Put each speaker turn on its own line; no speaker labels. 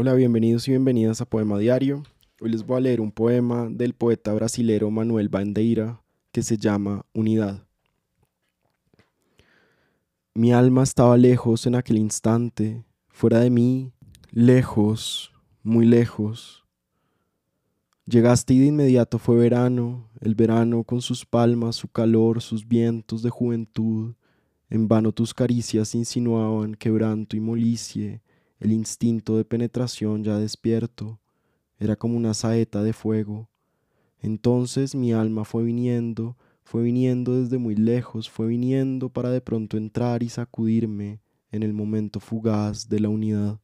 Hola, bienvenidos y bienvenidas a Poema Diario. Hoy les voy a leer un poema del poeta brasilero Manuel Bandeira que se llama Unidad. Mi alma estaba lejos en aquel instante, fuera de mí, lejos, muy lejos. Llegaste y de inmediato fue verano, el verano con sus palmas, su calor, sus vientos de juventud. En vano tus caricias insinuaban quebranto y molicie, el instinto de penetración ya despierto, era como una saeta de fuego. Entonces mi alma fue viniendo, fue viniendo desde muy lejos, fue viniendo para de pronto entrar y sacudirme en el momento fugaz de la unidad.